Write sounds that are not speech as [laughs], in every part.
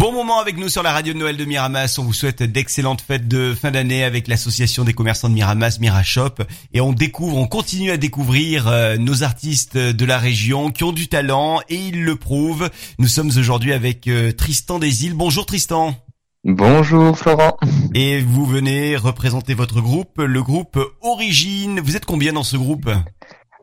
Bon moment avec nous sur la radio de Noël de Miramas. On vous souhaite d'excellentes fêtes de fin d'année avec l'association des commerçants de Miramas, Mirashop. Et on découvre, on continue à découvrir euh, nos artistes de la région qui ont du talent et ils le prouvent. Nous sommes aujourd'hui avec euh, Tristan Desilles. Bonjour Tristan. Bonjour Florent. Et vous venez représenter votre groupe, le groupe Origine. Vous êtes combien dans ce groupe?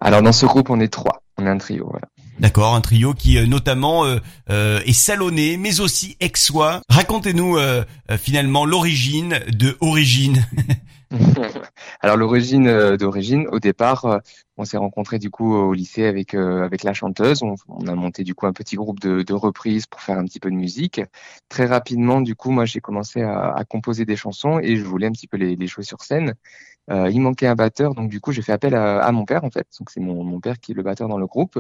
Alors dans ce groupe, on est trois. On est un trio, voilà. D'accord, un trio qui euh, notamment euh, euh, est salonné, mais aussi aixois. Racontez-nous finalement l'origine de Origine. [laughs] Alors l'origine d'origine, au départ, on s'est rencontré du coup au lycée avec avec la chanteuse. On, a monté du coup un petit groupe de, de reprises pour faire un petit peu de musique. Très rapidement, du coup, moi j'ai commencé à, à, composer des chansons et je voulais un petit peu les, les jouer sur scène. Euh, il manquait un batteur, donc du coup j'ai fait appel à, à, mon père en fait. Donc c'est mon, mon père qui est le batteur dans le groupe.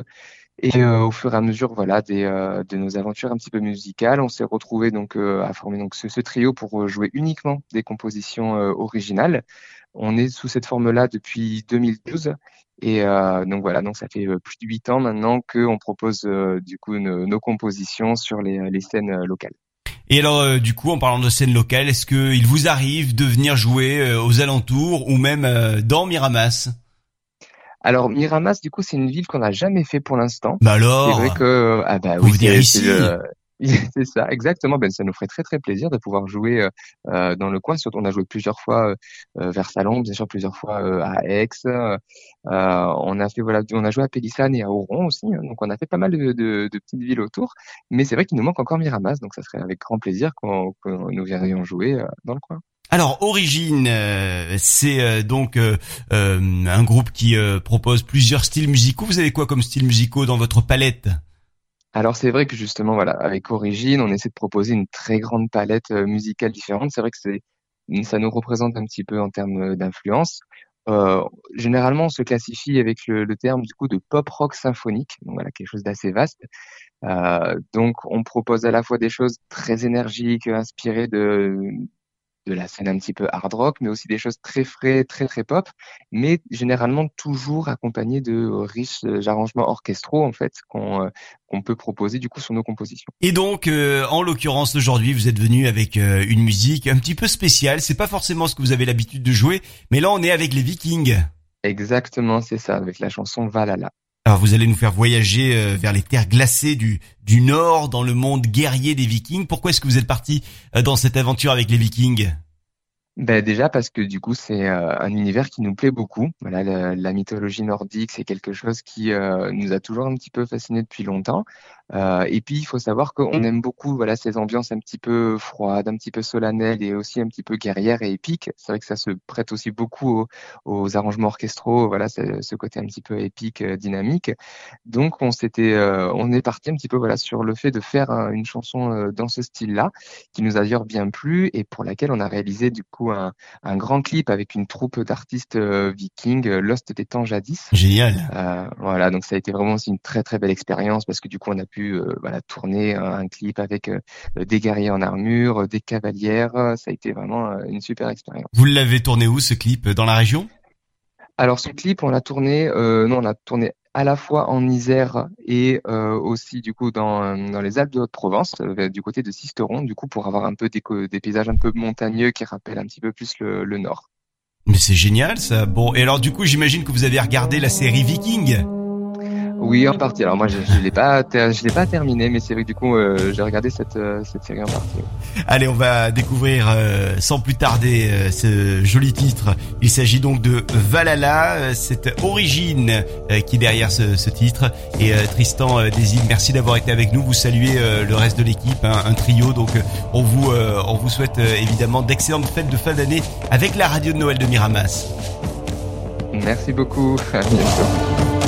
Et euh, au fur et à mesure, voilà, des, euh, de nos aventures un petit peu musicales, on s'est retrouvé donc euh, à former donc ce, ce, trio pour jouer uniquement des compositions originales. On est sous cette forme-là depuis 2012. Et donc voilà, donc ça fait plus de huit ans maintenant qu'on propose du coup nos, nos compositions sur les, les scènes locales. Et alors, du coup, en parlant de scènes locales, est-ce qu'il vous arrive de venir jouer aux alentours ou même dans Miramas? Alors Miramas, du coup, c'est une ville qu'on n'a jamais fait pour l'instant. Bah alors. C'est vrai que ah bah oui, c'est ici. [laughs] c'est ça, exactement. Ben ça nous ferait très très plaisir de pouvoir jouer euh, euh dans le coin. Surtout, on a joué plusieurs fois euh, vers Salon, bien sûr plusieurs fois euh, à Aix. Euh, on a fait voilà, on a joué à Pélissane et à Oron aussi. Hein. donc on a fait pas mal de, de, de petites villes autour. Mais c'est vrai qu'il nous manque encore Miramas, donc ça serait avec grand plaisir qu'on nous viendrions jouer dans le coin. Alors Origine, euh, c'est euh, donc euh, un groupe qui propose plusieurs styles musicaux. Vous avez quoi comme style musicaux dans votre palette? Alors c'est vrai que justement voilà avec Origine on essaie de proposer une très grande palette musicale différente. C'est vrai que c'est ça nous représente un petit peu en termes d'influence. généralement on se classifie avec le, le, terme du coup de pop rock symphonique, donc voilà quelque chose d'assez vaste. donc on propose à la fois des choses très énergiques, inspirées de de la scène un petit peu hard rock, mais aussi des choses très frais, très très pop, mais généralement toujours accompagnées de riches euh, arrangements orchestraux en fait qu'on euh, qu'on peut proposer du coup sur nos compositions. Et donc, euh, en l'occurrence aujourd'hui, vous êtes venu avec une musique un petit peu spéciale. C'est pas forcément ce que vous avez l'habitude de jouer, mais là on est avec les Vikings. Exactement, c'est ça, avec la chanson Valhalla. Alors vous allez nous faire voyager euh, vers les terres glacées du, du nord, dans le monde guerrier des Vikings. Pourquoi est-ce que vous êtes parti euh, dans cette aventure avec les Vikings? Ben déjà parce que du coup c'est euh, un univers qui nous plaît beaucoup. Voilà, la, mythologie nordique c'est quelque chose qui nous a toujours un petit peu fasciné depuis longtemps. Euh, et puis il faut savoir qu'on aime beaucoup voilà ces ambiances un petit peu froides, un petit peu solennelles et aussi un petit peu guerrières et épiques. C'est vrai que ça se prête aussi beaucoup aux, arrangements orchestraux, voilà ce côté un petit peu épique, euh, dynamique. Donc on s'était, euh, on est parti un petit peu voilà sur le fait de faire une chanson dans ce style-là, qui nous a d'ailleurs bien plu et pour laquelle on a réalisé du coup un, un grand clip avec une troupe d'artistes vikings, Lost des temps jadis. Génial. voilà, donc ça a été vraiment aussi une très très belle expérience parce que du coup on a pu euh, voilà, tourner un clip avec euh, des guerriers en armure, des cavalières. Ça a été vraiment euh, une super expérience. Vous l'avez tourné où ce clip? Dans la région? Alors ce clip, on l'a tourné, non, on l'a tourné à la fois en Isère et aussi du coup dans, dans les Alpes de Haute-Provence, du côté de Sisteron, du coup pour avoir un peu des, des, paysages un peu montagneux qui rappellent un petit peu plus le, le nord. Mais c'est génial ça. Bon, et alors du coup j'imagine que vous avez regardé la série Viking. Oui, en partie. Alors moi, je, je l'ai pas, je l'ai pas terminé, mais c'est vrai que du coup, euh, j'ai regardé cette euh, cette série en partie. Allez, on va découvrir euh, sans plus tarder ce joli titre. Il s'agit donc de Valhalla, cette origine qui est derrière ce, ce titre. Et Tristan Desil, merci d'avoir été avec nous. Vous saluez le reste de l'équipe, hein, un trio. Donc, on vous on vous souhaite évidemment d'excellentes fêtes de fin d'année avec la radio de Noël de Miramas. Merci beaucoup. [laughs] À bientôt.